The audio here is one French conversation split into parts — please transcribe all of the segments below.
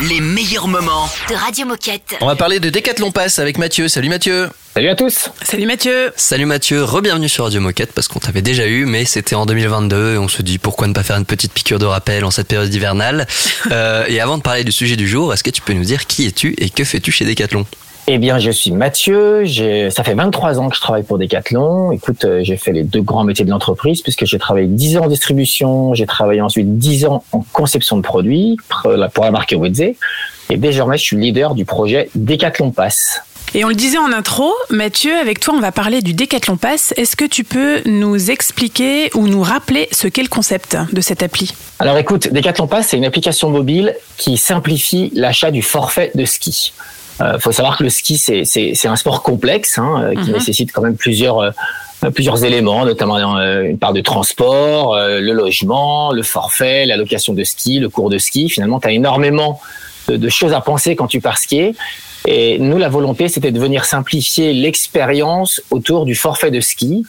Les meilleurs moments. de Radio Moquette. On va parler de Décathlon Pass avec Mathieu. Salut Mathieu. Salut à tous Salut Mathieu Salut Mathieu, re-bienvenue sur Radio Moquette parce qu'on t'avait déjà eu, mais c'était en 2022 et on se dit pourquoi ne pas faire une petite piqûre de rappel en cette période hivernale. Euh, et avant de parler du sujet du jour, est-ce que tu peux nous dire qui es-tu et que fais-tu chez Décathlon Eh bien, je suis Mathieu, j'ai- ça fait 23 ans que je travaille pour Decathlon. Écoute, euh, j'ai fait les deux grands métiers de l'entreprise puisque j'ai travaillé 10 ans en distribution, j'ai travaillé ensuite 10 ans en conception de produits pour la pour la marque Wedze. Et désormais, je suis leader du projet Decathlon Pass. Et on le disait en intro, Mathieu, avec toi, on va parler du Décathlon Pass. Est-ce que tu peux nous expliquer ou nous rappeler ce qu'est le concept de cette appli? Alors écoute, Decathlon Pass, c'est une application mobile qui simplifie l'achat du forfait de ski. Il faut savoir que le ski, c'est- c'est c'est un sport complexe hein, euh, qui Mhm. nécessite quand même plusieurs, euh, plusieurs éléments, notamment euh, une part de transport, euh, le logement, le forfait, la location de ski, le cours de ski. Finalement, tu as énormément de, de choses à penser quand tu pars skier. Et nous, la volonté, c'était de venir simplifier l'expérience autour du forfait de ski.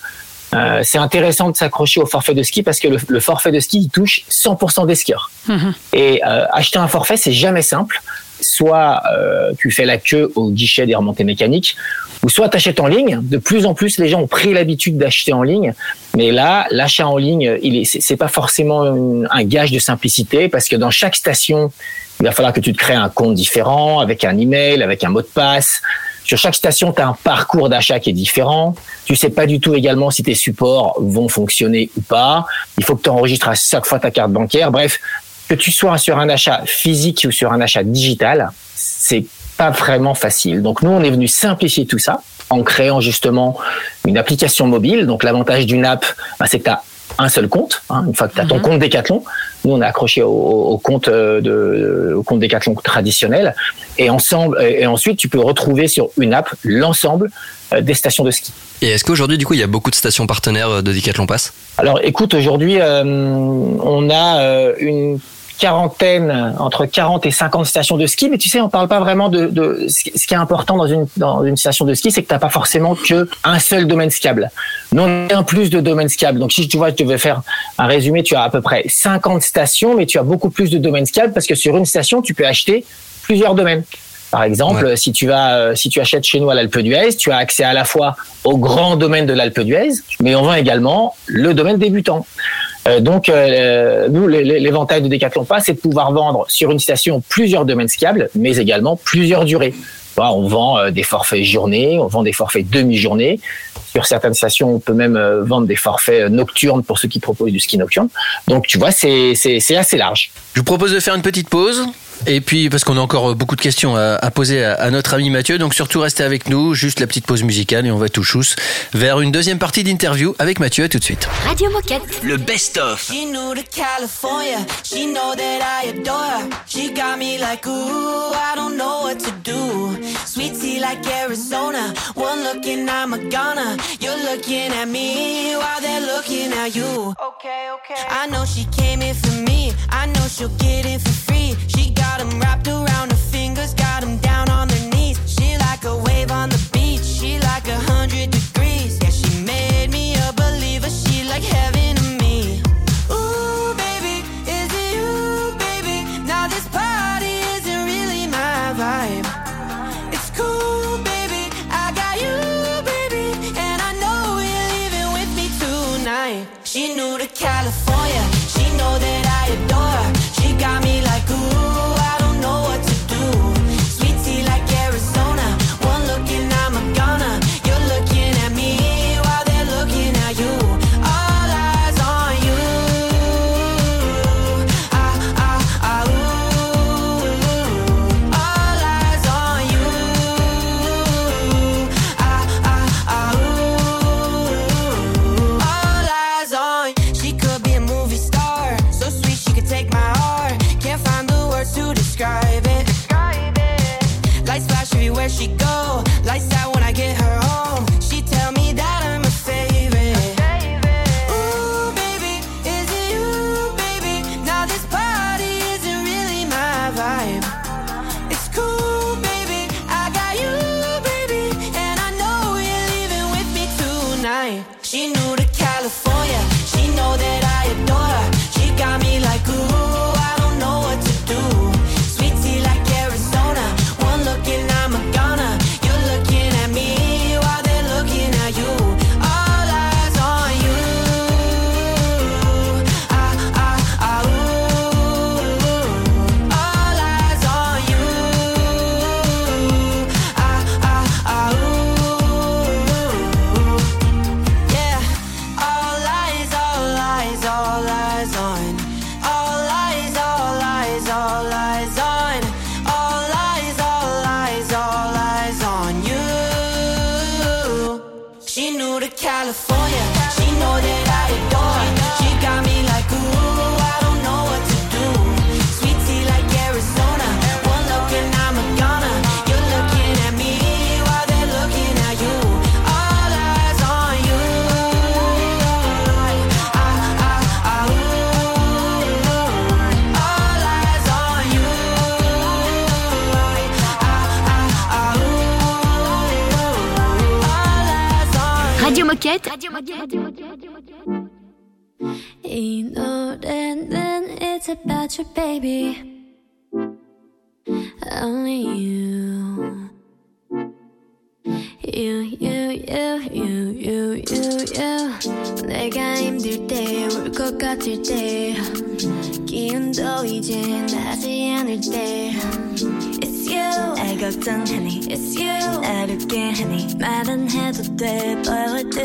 Euh, c'est intéressant de s'accrocher au forfait de ski parce que le, le forfait de ski il touche 100% des skieurs. Mhm. Et euh, acheter un forfait, c'est jamais simple. Soit euh, tu fais la queue au guichet des remontées mécaniques, ou soit tu achètes en ligne. De plus en plus, les gens ont pris l'habitude d'acheter en ligne. Mais là, l'achat en ligne, il est, c'est pas forcément un gage de simplicité parce que dans chaque station, il va falloir que tu te crées un compte différent, avec un email, avec un mot de passe. Sur chaque station, tu as un parcours d'achat qui est différent. Tu sais pas du tout également si tes supports vont fonctionner ou pas. Il faut que tu enregistres à chaque fois ta carte bancaire. Bref, que tu sois sur un achat physique ou sur un achat digital, c'est pas vraiment facile. Donc nous, on est venu simplifier tout ça en créant justement une application mobile. Donc l'avantage d'une app, bah, c'est que tu as un seul compte. hein. Une fois que tu as ton Mhm. compte Decathlon, nous on est accroché au, au compte euh, de, au compte Decathlon traditionnel. Et ensemble, et ensuite tu peux retrouver sur une app l'ensemble euh, des stations de ski. Et est-ce qu'aujourd'hui, du coup, il y a beaucoup de stations partenaires euh, de Décathlon Pass? Alors écoute, aujourd'hui, euh, on a une quarantaine, entre 40 et 50 stations de ski, mais tu sais, on parle pas vraiment de, de ce qui est important dans une, dans une station de ski, c'est que t'as pas forcément que un seul domaine skiable. Nous, on a un plus de domaines skiables. Donc si tu vois, je devais faire un résumé, tu as à peu près 50 stations, mais tu as beaucoup plus de domaines skiables parce que sur une station, tu peux acheter plusieurs domaines. Par exemple, si tu vas, euh, si tu achètes chez nous à l'Alpe d'Huez, tu as accès à la fois au grand domaine de l'Alpe d'Huez, mais on vend également le domaine débutant. Euh, donc, euh, nous, l'éventail de Decathlon Pass, c'est de pouvoir vendre sur une station plusieurs domaines skiables, mais également plusieurs durées. On vend euh, des forfaits journée, on vend des forfaits demi-journée. Sur certaines stations, on peut même vendre des forfaits nocturnes pour ceux qui proposent du ski nocturne. Donc, tu vois, c'est assez large. Je vous propose de faire une petite pause. Et puis, parce qu'on a encore euh, beaucoup de questions à, à poser à, à notre ami Mathieu, donc surtout restez avec nous, juste la petite pause musicale et on va tout chousse vers une deuxième partie d'interview avec Mathieu. À tout de suite. Radio Moquette. Le best-of. She knew to California. She know that I adore her. She got me like, ooh, I don't know what to do. Sweet tea like Arizona. One look and I'm a goner. You're looking at me while they're looking at you. Okay, okay. I know she came in for me. I know she'll get in for free. She like heaven 같을 때 기운도 이제 나지 않을 때 It's you 날 걱정하니 It's you 어렵게 하니 말은 해도 돼 But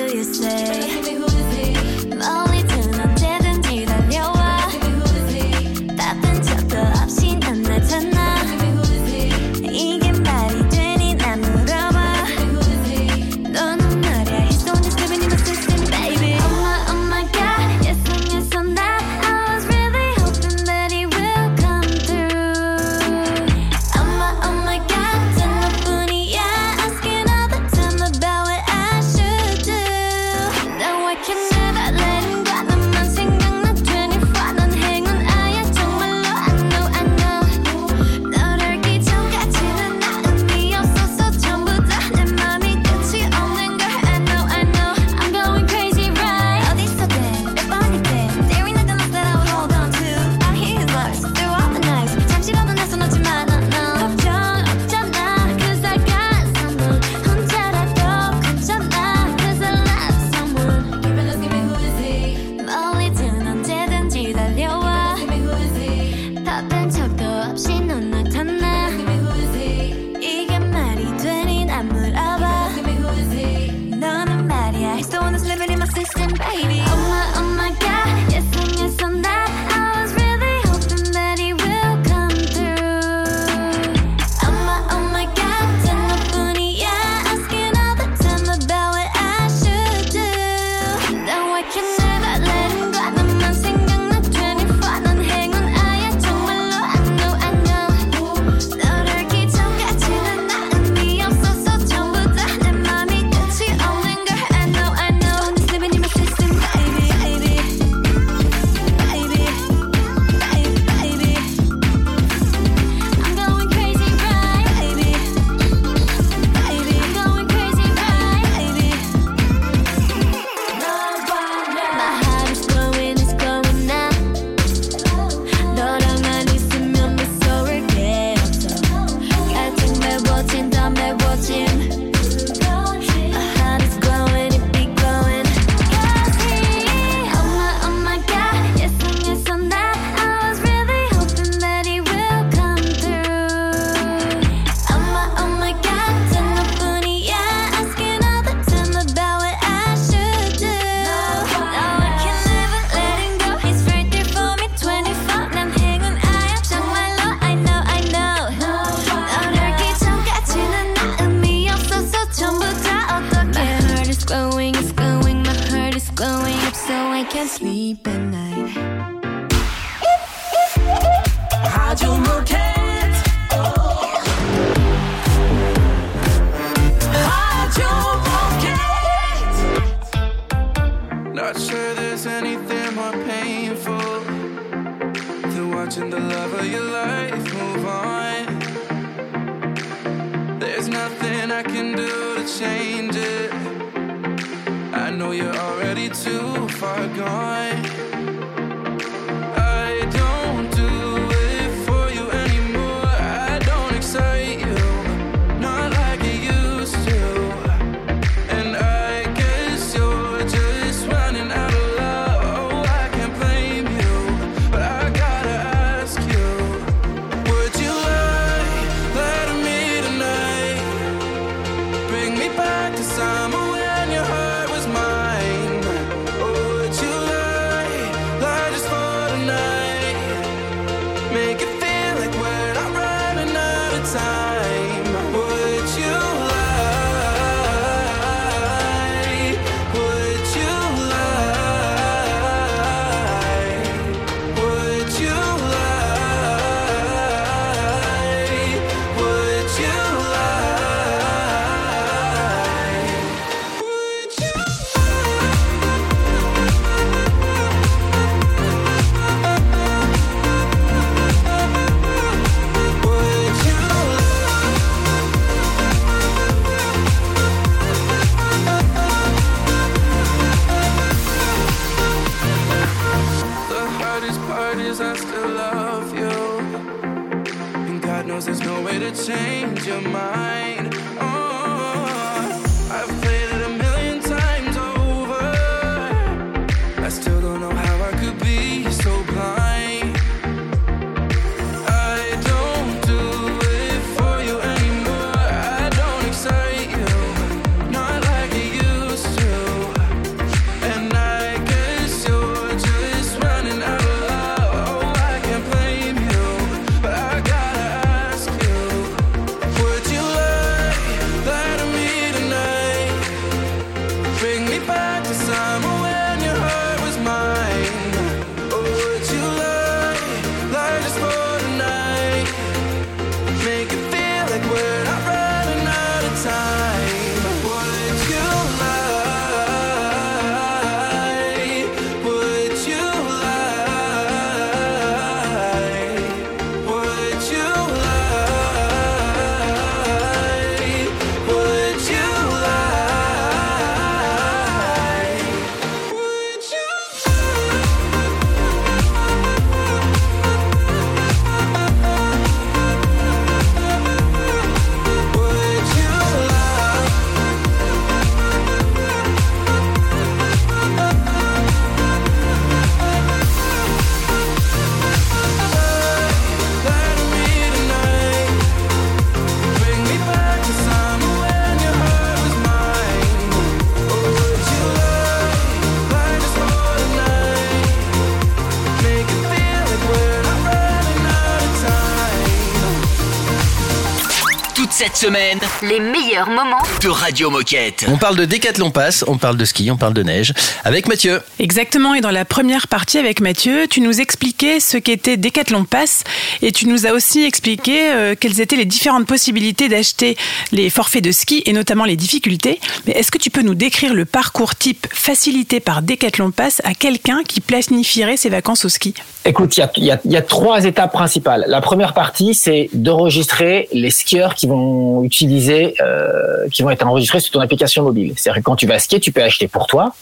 semaine Les meilleurs moments de Radio Moquette. On parle de Décathlon Pass, on parle de ski, on parle de neige. Avec Mathieu. Exactement, et dans la première partie avec Mathieu, tu nous expliquais ce qu'était Decathlon Pass et tu nous as aussi expliqué euh, quelles étaient les différentes possibilités d'acheter les forfaits de ski et notamment les difficultés. Mais est-ce que tu peux nous décrire le parcours type facilité par Decathlon Pass à quelqu'un qui planifierait ses vacances au ski? Écoute, y y il y a trois étapes principales. La première partie, c'est d'enregistrer les skieurs qui vont utiliser, euh, qui vont être enregistrés sur ton application mobile. C'est-à-dire que quand tu vas skier, tu peux acheter pour toi,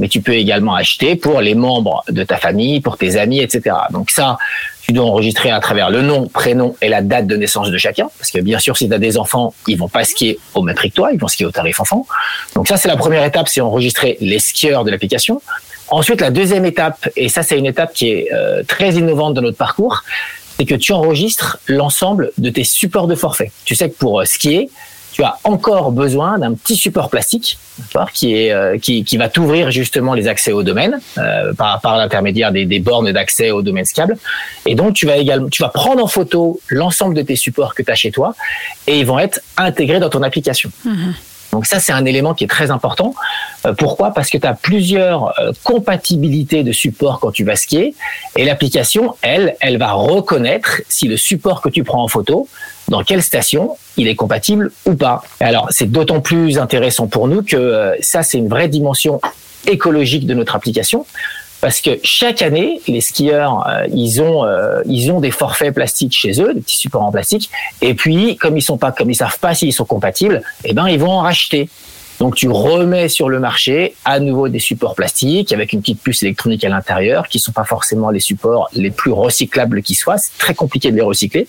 mais tu peux également acheter pour les membres de ta famille, pour tes amis, etc. Donc ça, tu dois enregistrer à travers le nom, prénom et la date de naissance de chacun. Parce que bien sûr, si tu as des enfants, ils vont pas skier au même prix que toi, ils vont skier au tarif enfant. Donc ça, c'est la première étape, c'est enregistrer les skieurs de l'application. Ensuite, la deuxième étape, et ça c'est une étape qui est euh, très innovante dans notre parcours, c'est que tu enregistres l'ensemble de tes supports de forfait. Tu sais que pour euh, skier, tu as encore besoin d'un petit support plastique qui, est, euh, qui, qui va t'ouvrir justement les accès au domaine euh, par, par l'intermédiaire des, des bornes d'accès au domaine skiable. Et donc, tu vas également, tu vas prendre en photo l'ensemble de tes supports que tu as chez toi et ils vont être intégrés dans ton application. Donc ça, c'est un élément qui est très important. Euh, pourquoi? Parce que tu as plusieurs euh, compatibilités de supports quand tu vas skier et l'application, elle, elle va reconnaître si le support que tu prends en photo, dans quelle station il est compatible ou pas. Alors, c'est d'autant plus intéressant pour nous que euh, ça, c'est une vraie dimension écologique de notre application. Parce que chaque année, les skieurs, euh, ils ont, euh, ils ont des forfaits plastiques chez eux, des petits supports en plastique. Et puis, comme ils sont pas, comme ils savent pas s'ils sont compatibles, eh ben, ils vont en racheter. Donc tu remets sur le marché à nouveau des supports plastiques avec une petite puce électronique à l'intérieur qui sont pas forcément les supports les plus recyclables qui soient. C'est très compliqué de les recycler.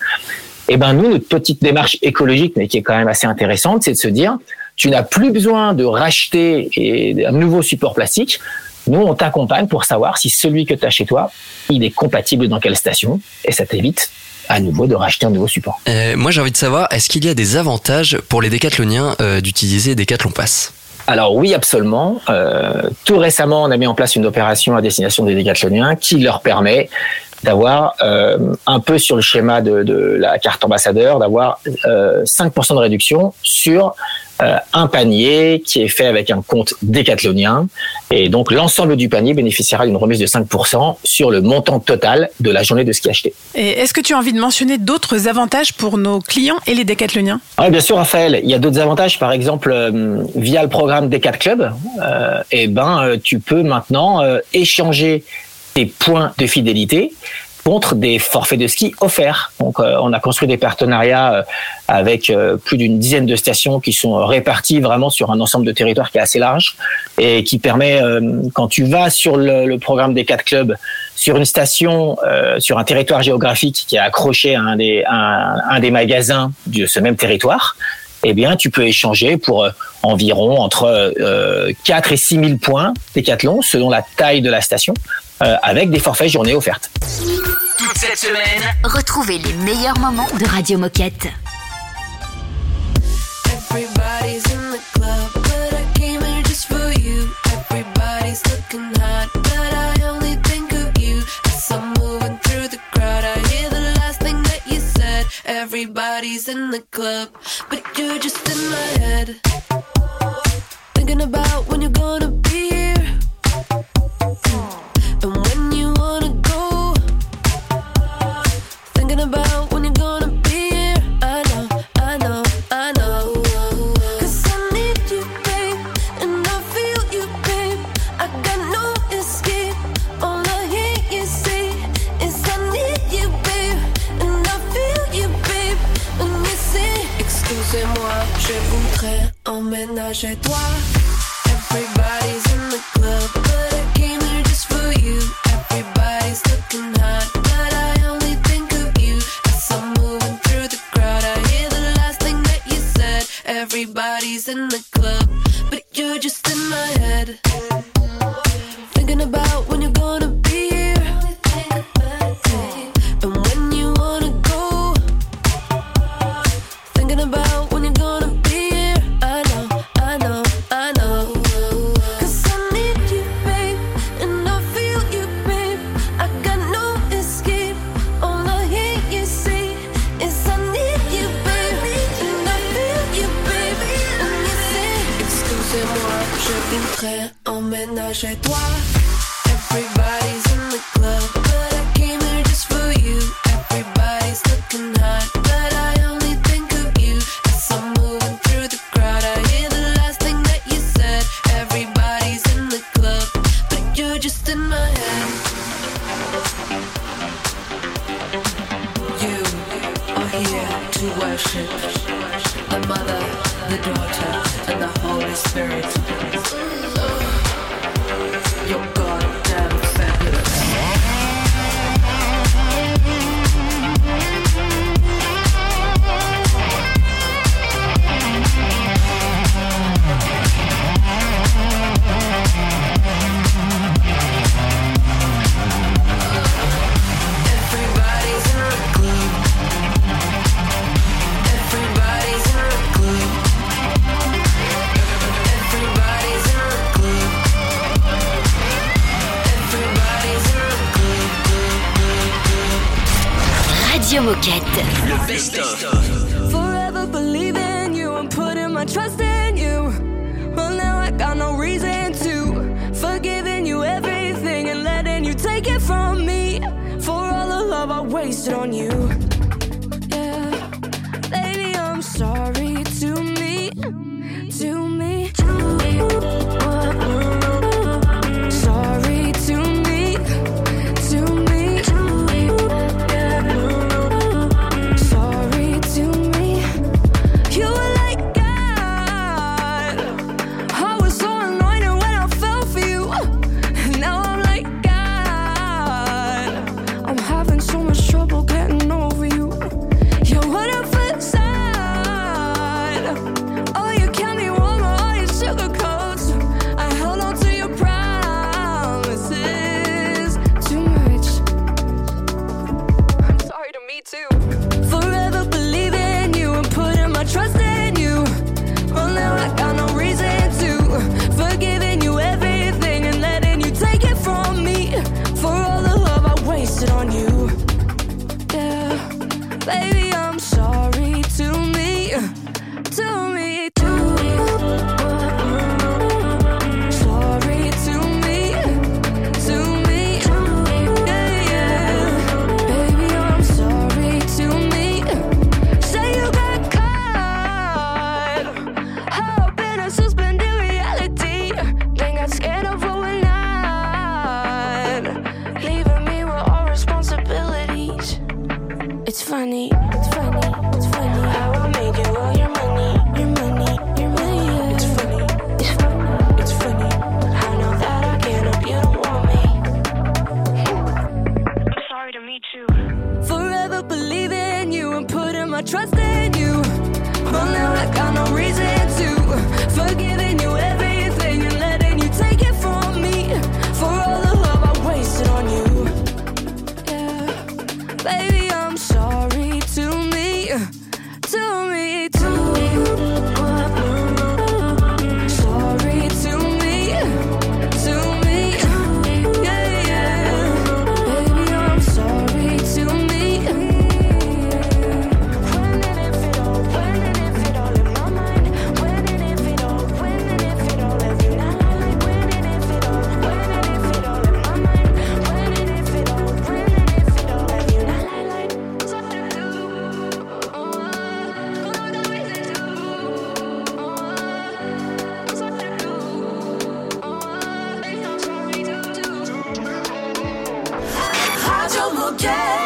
Et ben nous, notre petite démarche écologique, mais qui est quand même assez intéressante, c'est de se dire, tu n'as plus besoin de racheter et- un nouveau support plastique. Nous, on t'accompagne pour savoir si celui que tu as chez toi, il est compatible dans quelle station, et ça t'évite à nouveau de racheter un nouveau support. Euh, moi, j'ai envie de savoir, est-ce qu'il y a des avantages pour les décathloniens euh, d'utiliser Decathlon Pass? Alors oui, absolument. Euh, tout récemment, on a mis en place une opération à destination des décathloniens qui leur permet d'avoir euh, un peu sur le schéma de, de la carte ambassadeur, d'avoir euh, 5% de réduction sur euh, un panier qui est fait avec un compte décathlonien. Et donc l'ensemble du panier bénéficiera d'une remise de 5% sur le montant total de la journée de ski acheté. Et est-ce que tu as envie de mentionner d'autres avantages pour nos clients et les décathloniens? Ah, bien sûr, Raphaël. Il y a d'autres avantages. Par exemple, euh, via le programme Decat Club, euh, eh ben, euh, tu peux maintenant euh, échanger tes points de fidélité contre des forfaits de ski offerts. Donc, euh, on a construit des partenariats euh, avec euh, plus d'une dizaine de stations qui sont réparties vraiment sur un ensemble de territoires qui est assez large et qui permet, quand tu vas sur le, programme Decat Club, sur une station, sur un territoire géographique qui est accroché à un des, des magasins de ce même territoire, eh bien, tu peux échanger pour environ entre euh, 4 et 6 000 points Décathlon, selon la taille de la station, euh, avec des forfaits journées offertes. Toute cette semaine, Retrouvez les meilleurs moments de Radio Moquette. Everybody's in the club, but I came here just for you. Everybody's looking hot, but I only think of you. As I'm moving through the crowd, I hear the last thing that you said. Everybody's in the club, but you're just in my head. Thinking about when you're gonna emménager toi. Worship the Mother, the Daughter, and the Holy Spirit. Radio Moquette. le best-of. Radio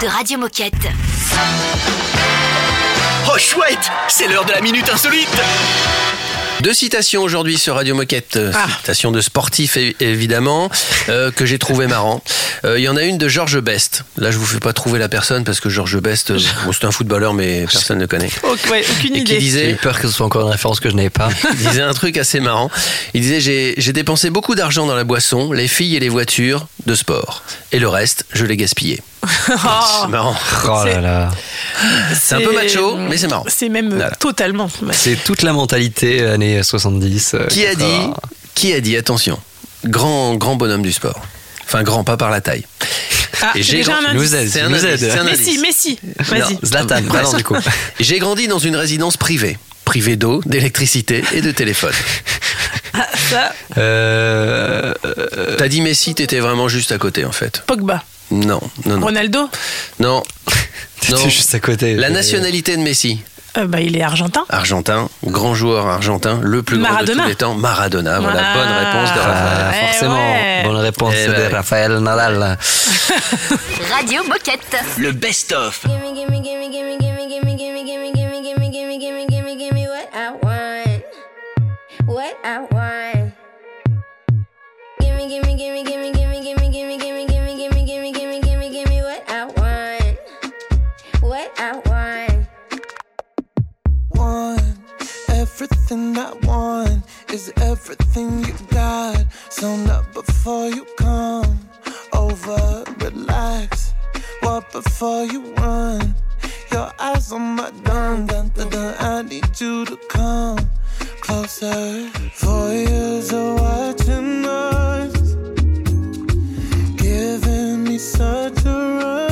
De Radio Moquette. Oh chouette, c'est l'heure de la minute insolite. Deux citations aujourd'hui sur Radio Moquette. Ah. Citations de sportifs, é- évidemment, euh, que j'ai trouvé marrant. Euh, Il y en a une de Georges Best. Là, je vous fais pas trouver la personne parce que Georges Best, euh, bon, c'est un footballeur, mais personne ne connaît. Ok, ouais, aucune Et qui idée. J'ai disait, eu peur que ce soit encore une référence que je n'avais pas. il disait un truc assez marrant. Il disait j'ai, j'ai dépensé beaucoup d'argent dans la boisson, les filles et les voitures de sport. Et le reste, je l'ai gaspillé. Oh, C'est marrant. Oh là C'est- là. C'est un peu macho, mais c'est marrant. C'est même euh, Voilà. totalement. C'est toute la mentalité années 70. euh, Qui a dit 80. Qui a dit Attention, grand grand bonhomme du sport. Enfin grand, pas par la taille. Ah, Et j'ai déjà grand- un nous aide. C'est un nous aide. un Messi. Messi. Vas-y. Zlatan, bah non, du coup. J'ai grandi dans une résidence privée, privée d'eau, d'électricité et de téléphone. Ah, ça, Euh, T'as dit Messi, t'étais vraiment juste à côté en fait. Pogba. Non, non, non. Ronaldo. Non. T'étais Non. juste à côté. La nationalité de Messi euh, Il est argentin. Argentin, grand joueur argentin, le plus grand de tous les temps, Maradona. Voilà, bonne réponse de Raphaël. Forcément, bonne réponse de ouais. Raphaël Nadal. Radio Moquette. Le best-of. What I want. Everything I want is everything you got. So not before you come over, relax. What before you run. Your eyes on my dun dun dun. dun. I need you to come closer. Voyeurs are watching us, giving me such a run.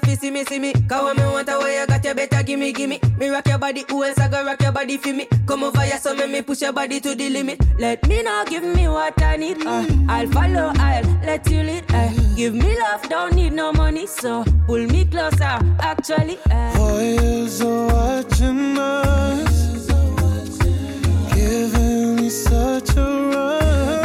have see me, see me. Cause when me want a way, I got you better gimme, gimme. Me rock your body, who else I gonna rock your body for me? Come over here, so make me push your body to the limit. Let me know, give me what I need. Ah. Uh, I'll follow, I'll let you lead. Uh, give me love, don't need no money, so pull me closer, actually. Uh. Boys are watching us, giving me such a rush.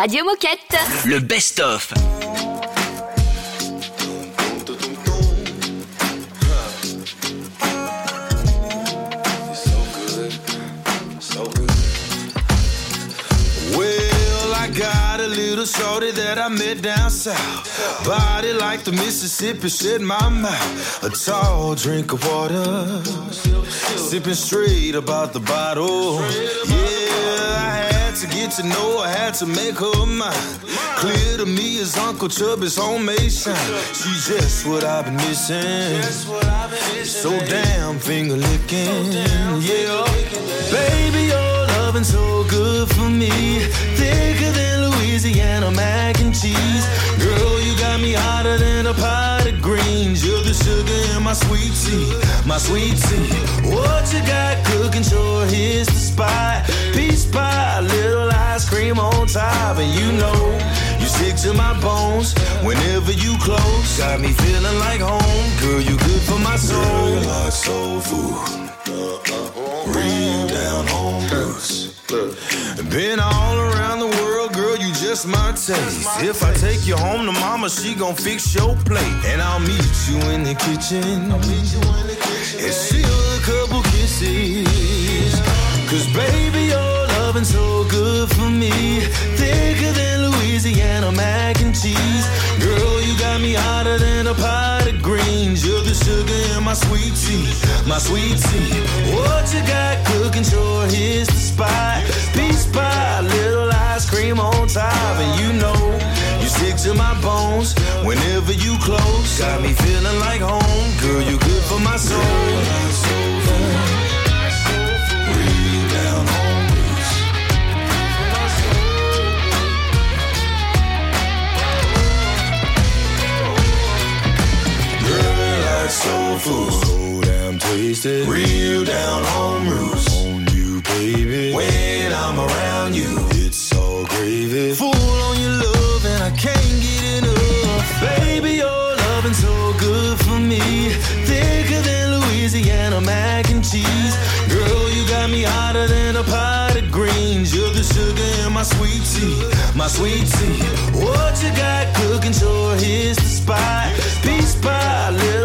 Radio Moquette. Le best-of. Well, I got a little shorty that I met down south. Body like the Mississippi, shit my mouth. A tall drink of water. Sipping straight about the bottle. Get to know I had to make her mine. Clear to me as Uncle Chubby's homemade shine. She's just what I've been missing. So damn finger licking. Yeah, baby, your loving so good for me. Thicker than Louisiana mac and cheese. Girl, you got me hotter than a pot You're the sugar in my sweet tea, my sweet tea. What you got cooking? Sure, here's the spot. Peach pie, little ice cream on top, and you know you stick to my bones whenever you close. Got me feeling like home, girl. You good for my soul. like soul food. Real down home. Been all around the world, girl, just my taste. If I take you home to mama, she gon' fix your plate. And I'll meet you in the kitchen. And steal a couple kisses. Cause baby, your loving so good for me. Thicker than Louisiana mac and cheese. Girl, you got me hotter than a pot greens. You're the sugar in my sweet tea, my sweet tea. What you got cooking? Sure, here's the spot. Peach pie, little ice cream on top, and you know you stick to my bones whenever you close. Got me feeling like home, girl. You good for my soul. Like soul food. So damn tasty. Real down home roots. On you, baby. When I'm around you, it's all gravy. Full on your love, and I can't get enough. Baby, your loving so good for me. Thicker than Louisiana mac and cheese. Girl, you got me hotter than a pot of greens. You're the sugar in my sweet tea, my sweet tea. What you got cooking? Sure, here's the spot. Peach pie, little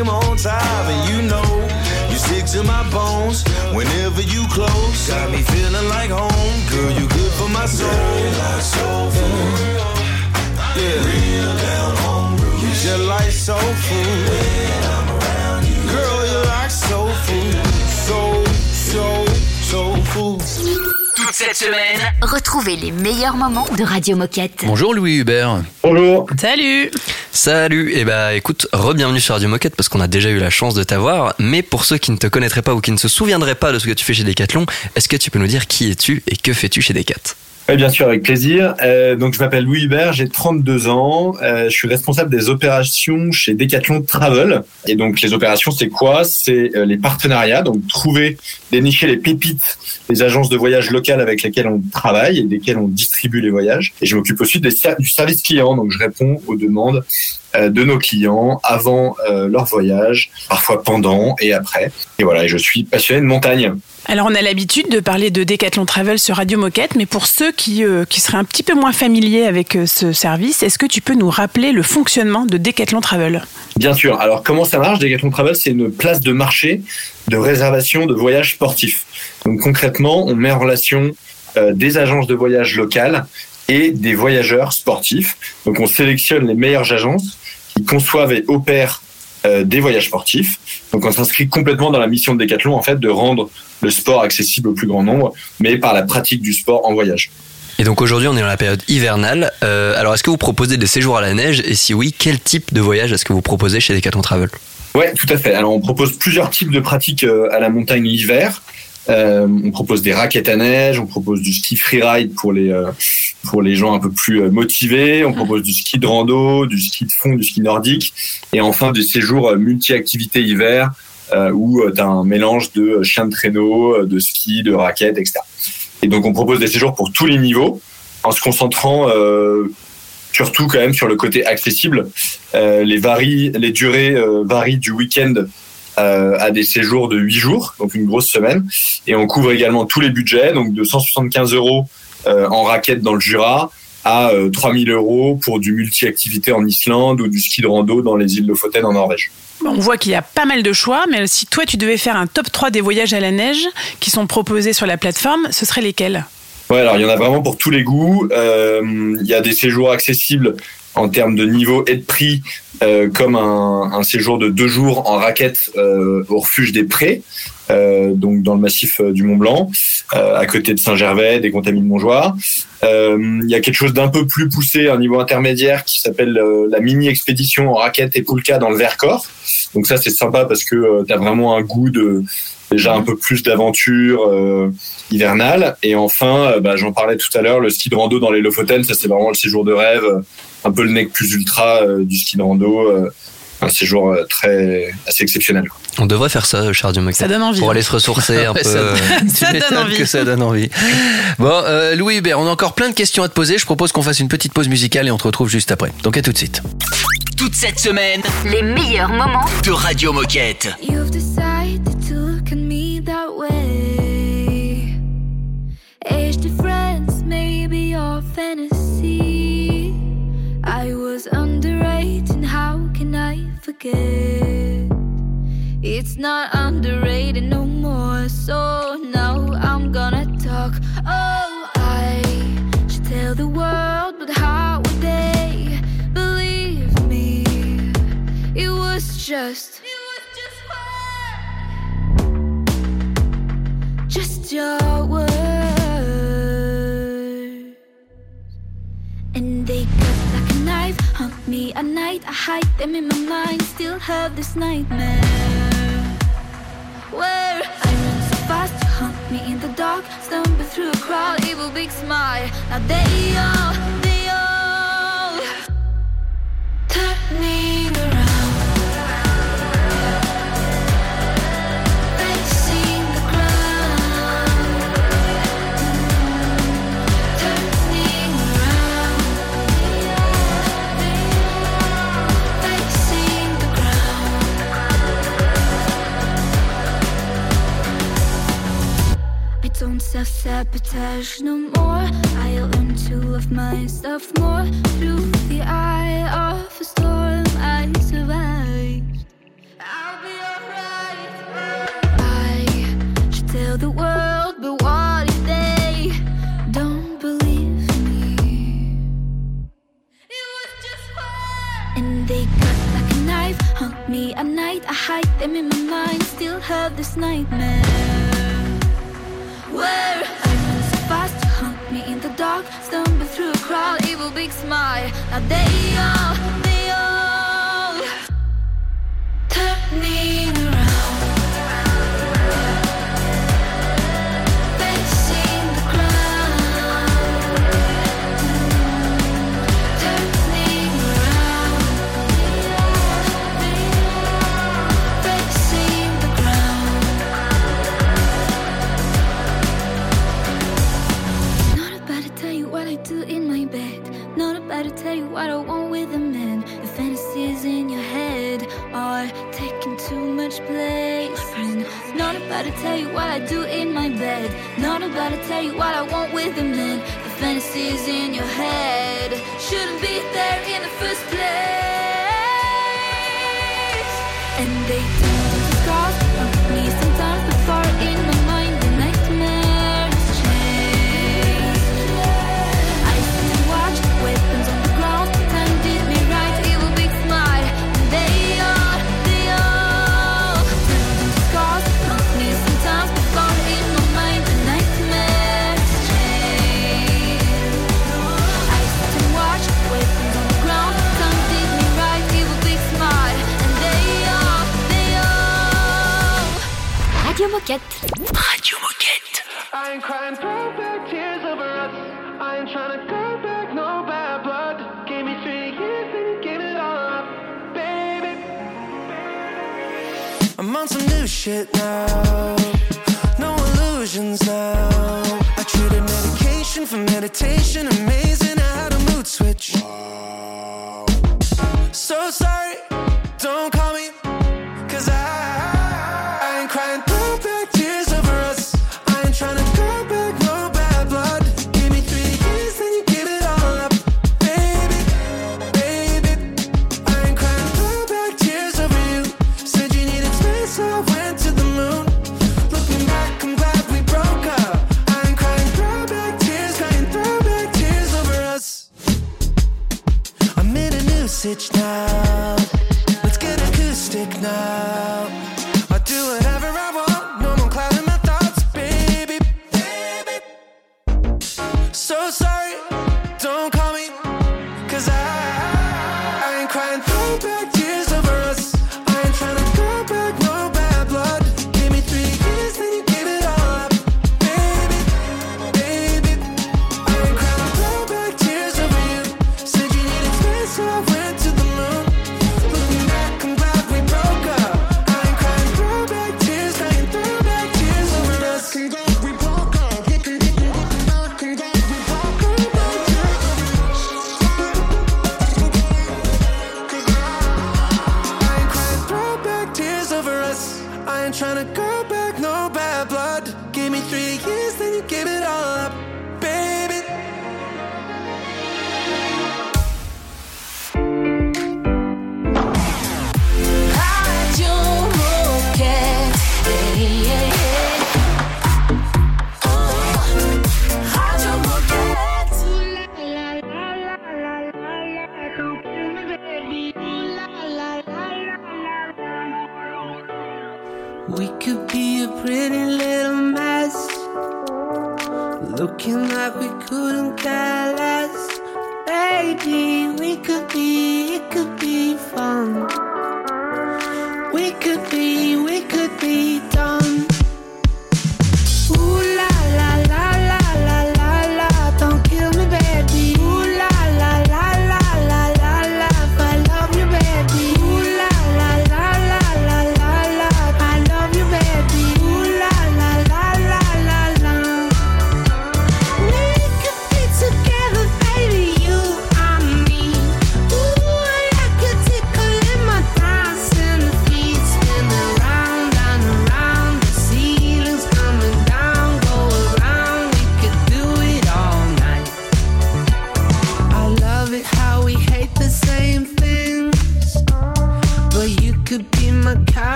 ice cream on top, and you know you stick to my bones whenever you close. Got me feeling like home, girl. You good for my soul. like soul food. Yeah, real down home roots. You just like soul food. When I'm around you, girl, you like soul food. So, so, soul food. Toute cette semaine, Retrouvez les meilleurs moments de Radio Moquette. Bonjour Louis Hubert. Bonjour. Salut Salut, et bah écoute, re-bienvenue sur Radio Moquette parce qu'on a déjà eu la chance de t'avoir, mais pour ceux qui ne te connaîtraient pas ou qui ne se souviendraient pas de ce que tu fais chez Decathlon, est-ce que tu peux nous dire qui es-tu et que fais-tu chez Decat Oui, bien sûr, avec plaisir. Euh, donc, je m'appelle Louis Hubert, j'ai 32 ans. Euh, je suis responsable des opérations chez Decathlon Travel. Et donc, les opérations, c'est quoi? C'est euh, les partenariats, donc trouver, dénicher les pépites des agences de voyage locales avec lesquelles on travaille et desquelles on distribue les voyages. Et je m'occupe aussi du service client, donc je réponds aux demandes de nos clients avant euh, leur voyage, parfois pendant et après. Et voilà, je suis passionné de montagne. Alors on a l'habitude de parler de Decathlon Travel sur Radio Moquette, mais pour ceux qui, euh, qui seraient un petit peu moins familiers avec euh, ce service, est-ce que tu peux nous rappeler le fonctionnement de Decathlon Travel? Bien sûr. Alors, comment ça marche Decathlon Travel, c'est une place de marché de réservation de voyages sportifs. Donc, concrètement, on met en relation euh, des agences de voyage locales et des voyageurs sportifs. Donc, on sélectionne les meilleures agences qui conçoivent et opèrent euh, des voyages sportifs. Donc, on s'inscrit complètement dans la mission de Decathlon, en fait, de rendre le sport accessible au plus grand nombre, mais par la pratique du sport en voyage. Et donc aujourd'hui on est dans la période hivernale, Euh, alors est-ce que vous proposez des séjours à la neige? Et si oui, quel type de voyage est-ce que vous proposez chez Decathlon Travel? Ouais, tout à fait. Alors, on propose plusieurs types de pratiques euh, à la montagne l'hiver. Euh, on propose des raquettes à neige, on propose du ski freeride pour les euh, pour les gens un peu plus euh, motivés, on propose du ski de rando, du ski de fond, du ski nordique, et enfin des séjours multi-activités hiver où tu as un mélange de chiens de traîneau, de ski, de raquettes, etc. Et donc on propose des séjours pour tous les niveaux, en se concentrant surtout quand même sur le côté accessible. Les, durées varient du week-end à des séjours de 8 jours, donc une grosse semaine. Et on couvre également tous les budgets, donc de 175 euros euh, en raquette dans le Jura à euh, 3000 euros pour du multi-activité en Islande ou du ski de rando dans les îles Lofoten en Norvège. On voit qu'il y a pas mal de choix, mais si toi tu devais faire un top 3 des voyages à la neige qui sont proposés sur la plateforme, ce seraient lesquels? Ouais, alors il y en a vraiment pour tous les goûts. Euh, Il y a des séjours accessibles en termes de niveau et de prix, euh, comme un, séjour de deux jours en raquette euh, au refuge des Prés, euh, donc dans le massif du Mont Blanc, à côté de Saint-Gervais, des Contamines Montjoie. Il y a quelque chose d'un peu plus poussé, un niveau intermédiaire, qui s'appelle la mini expédition en raquette et poulka dans le Vercors. Donc ça c'est sympa parce que tu as vraiment un goût de déjà un peu plus d'aventure hivernale. Et enfin, bah, j'en parlais tout à l'heure, le ski de rando dans les Lofoten, ça c'est vraiment le séjour de rêve, un peu le nec plus ultra euh, du ski de rando, euh, un séjour euh, très assez exceptionnel. On devrait faire ça, Charles Moquette. Ça donne envie. Pour aller se ressourcer un peu. ça- euh, donne m'étonnes envie. que ça donne envie. Bon, euh, Louis Hubert, on a encore plein de questions à te poser. Je propose qu'on fasse une petite pause musicale et on te retrouve juste après. Donc à tout de suite. Toute cette semaine Les meilleurs moments de Radio Moquette. You've decided to look at me that way. Age difference, maybe your fantasy. It's not underrated no more, so now I'm gonna talk. Oh, I should tell the world, but how would they believe me? It was just. It was just your words. And they me at night. I hide them in my mind, still have this nightmare. Where I run so fast, you hunt me in the dark, stumble through a crowd, evil big smile. Now they all self-sabotage no more. I learn to love myself more through the eye of a storm. I survived. I'll be alright. I should tell the world, but what if they don't believe me? And they cut like a knife, hunt me at night. I hide them in my mind, still have this nightmare. Where dark, stumble through a crowd, evil big smile. Now they all, they all turning much place. Not about to tell you what I do in my bed. Not about to tell you what I want with a man. The fantasies in your head shouldn't be there in the first place. And they I ain't crying throwback tears over us. I ain't trying to go back, no bad blood. Gave me three years and you gave it all up, baby. I'm on some new shit now. No illusions now. I traded medication for meditation. Amazing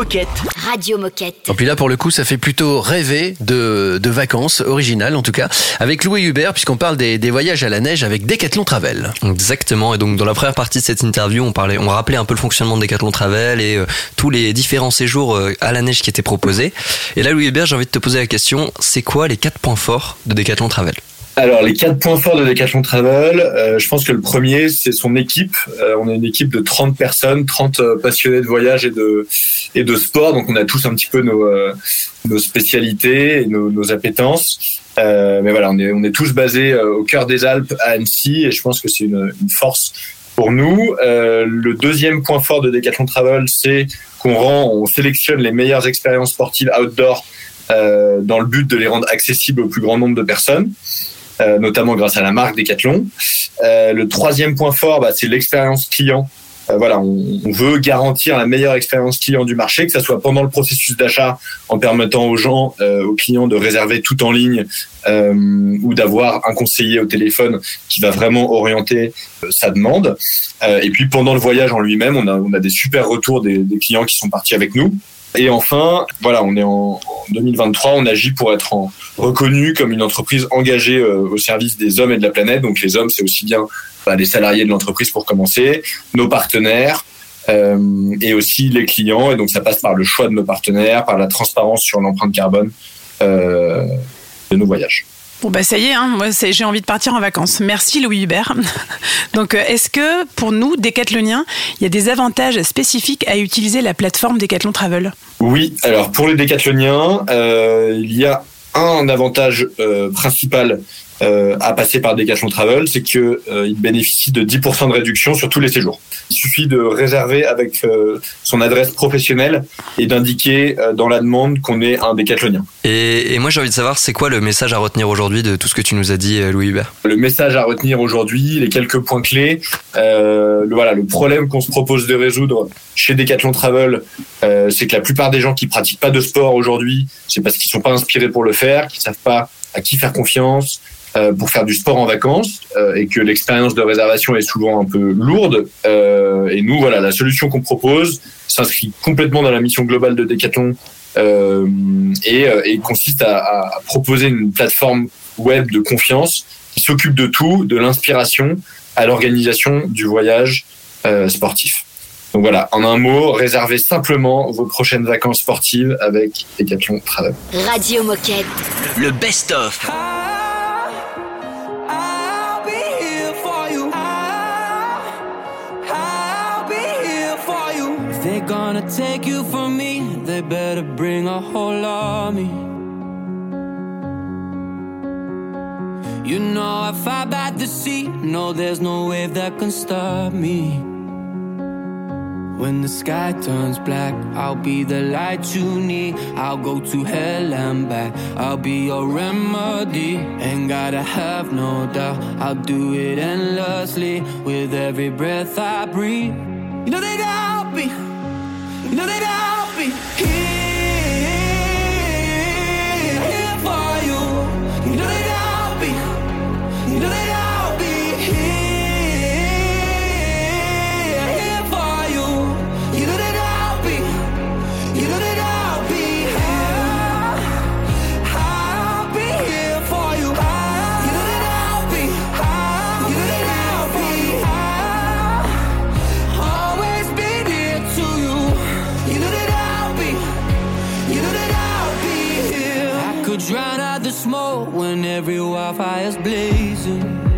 Moquette. Radio Moquette. Et puis là, pour le coup, ça fait plutôt rêver de, vacances, originales en tout cas, avec Louis Hubert, puisqu'on parle des, voyages à la neige avec Decathlon Travel. Exactement. Et donc, dans la première partie de cette interview, on parlait, on rappelait un peu le fonctionnement de Decathlon Travel et euh, tous les différents séjours euh, à la neige qui étaient proposés. Et là, Louis Hubert, j'ai envie de te poser la question, c'est quoi les quatre points forts de Decathlon Travel? Alors, les quatre points forts de Decathlon Travel, euh, je pense que le premier, c'est son équipe. Euh, on est une équipe de 30 personnes, 30 euh, passionnés de voyage et de, et de sport. Donc, on a tous un petit peu nos, nos spécialités et nos, nos appétences. mais voilà, on est, on est tous basés au cœur des Alpes, à Annecy, et je pense que c'est une, force pour nous. Le deuxième point fort de Decathlon Travel, c'est qu'on rend, on sélectionne les meilleures expériences sportives outdoor dans le but de les rendre accessibles au plus grand nombre de personnes euh, notamment grâce à la marque Decathlon. Euh, le troisième point fort, bah, c'est l'expérience client. Euh, voilà, on, veut garantir la meilleure expérience client du marché, que ce soit pendant le processus d'achat, en permettant aux gens, aux clients de réserver tout en ligne, ou d'avoir un conseiller au téléphone qui va vraiment orienter sa demande. Et puis pendant le voyage en lui-même, on a, des super retours des clients qui sont partis avec nous. Et enfin, voilà, on est en, en 2023, on agit pour être reconnu comme une entreprise engagée euh, au service des hommes et de la planète. Donc les hommes, c'est aussi bien bah, les salariés de l'entreprise pour commencer, nos partenaires euh, et aussi les clients. Et donc ça passe par le choix de nos partenaires, par la transparence sur l'empreinte carbone euh, de nos voyages. Bon bah ça y est, hein, moi j'ai envie de partir en vacances. Merci Louis Hubert. Donc euh, est-ce que pour nous, décathloniens, il y a des avantages spécifiques à utiliser la plateforme Decathlon Travel? Oui, alors pour les décathloniens, euh, il y a un avantage euh, principal euh, à passer par Decathlon Travel, c'est que euh, il bénéficie de 10% de réduction sur tous les séjours. Il suffit de réserver avec euh, son adresse professionnelle et d'indiquer dans la demande qu'on est un décathlonien. Et, et moi j'ai envie de savoir, c'est quoi le message à retenir aujourd'hui de tout ce que tu nous as dit, Louis Hubert? Le message à retenir aujourd'hui, les quelques points clés, le, voilà, le problème qu'on se propose de résoudre chez Decathlon Travel, c'est que la plupart des gens qui pratiquent pas de sport aujourd'hui, c'est parce qu'ils sont pas inspirés pour le faire, qu'ils savent pas à qui faire confiance euh, pour faire du sport en vacances, euh, et que l'expérience de réservation est souvent un peu lourde. Euh, et nous, voilà, la solution qu'on propose s'inscrit complètement dans la mission globale de Decathlon euh, et, euh, et consiste à, à proposer une plateforme web de confiance qui s'occupe de tout, de l'inspiration à l'organisation du voyage euh, sportif. Donc voilà, en un mot, réservez simplement vos prochaines vacances sportives avec Decathlon Travel. Radio Moquette. Le best-of. They're gonna take you from me, they better bring a whole army. You know I fight by the sea. No, there's no wave that can stop me. When the sky turns black, I'll be the light you need. I'll go to hell and back. I'll be your remedy. Ain't gotta have no doubt. I'll do it endlessly with every breath I breathe. You know that I'll be. fires blazing.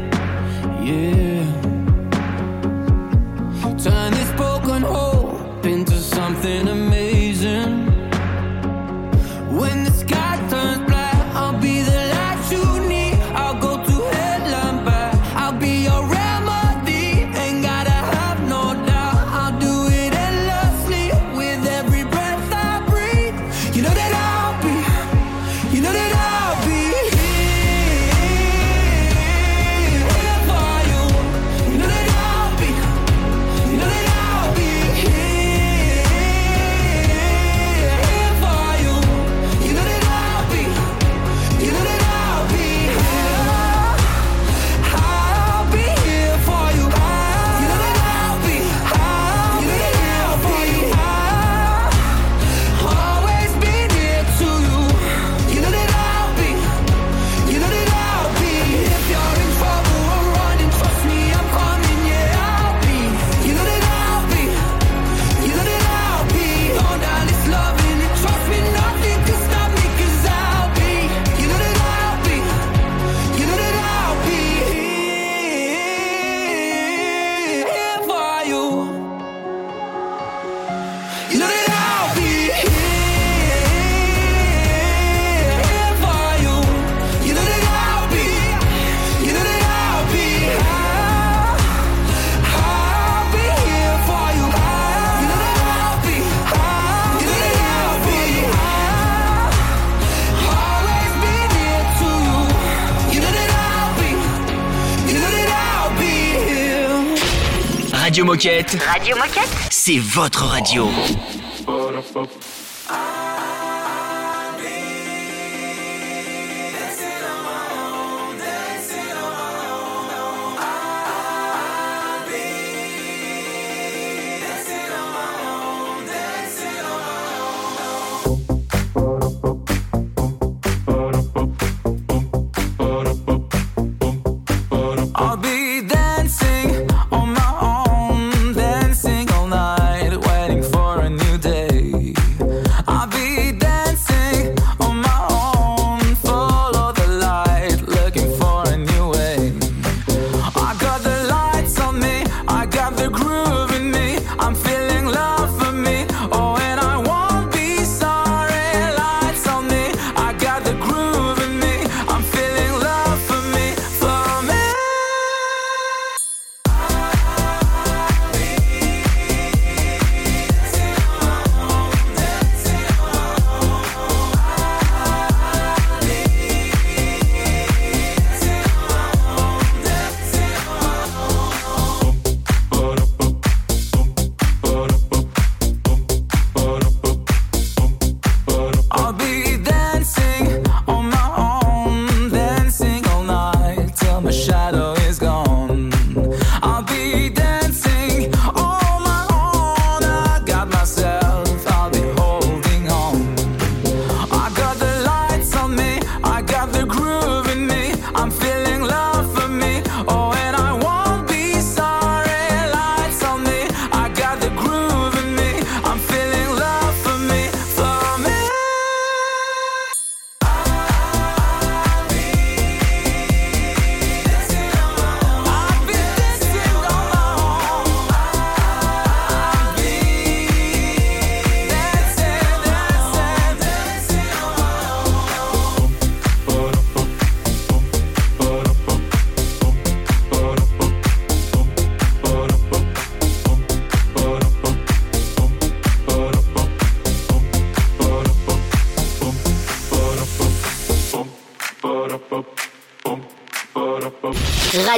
Moquette, Radio Moquette c'est votre radio.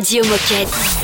Radio Moquette.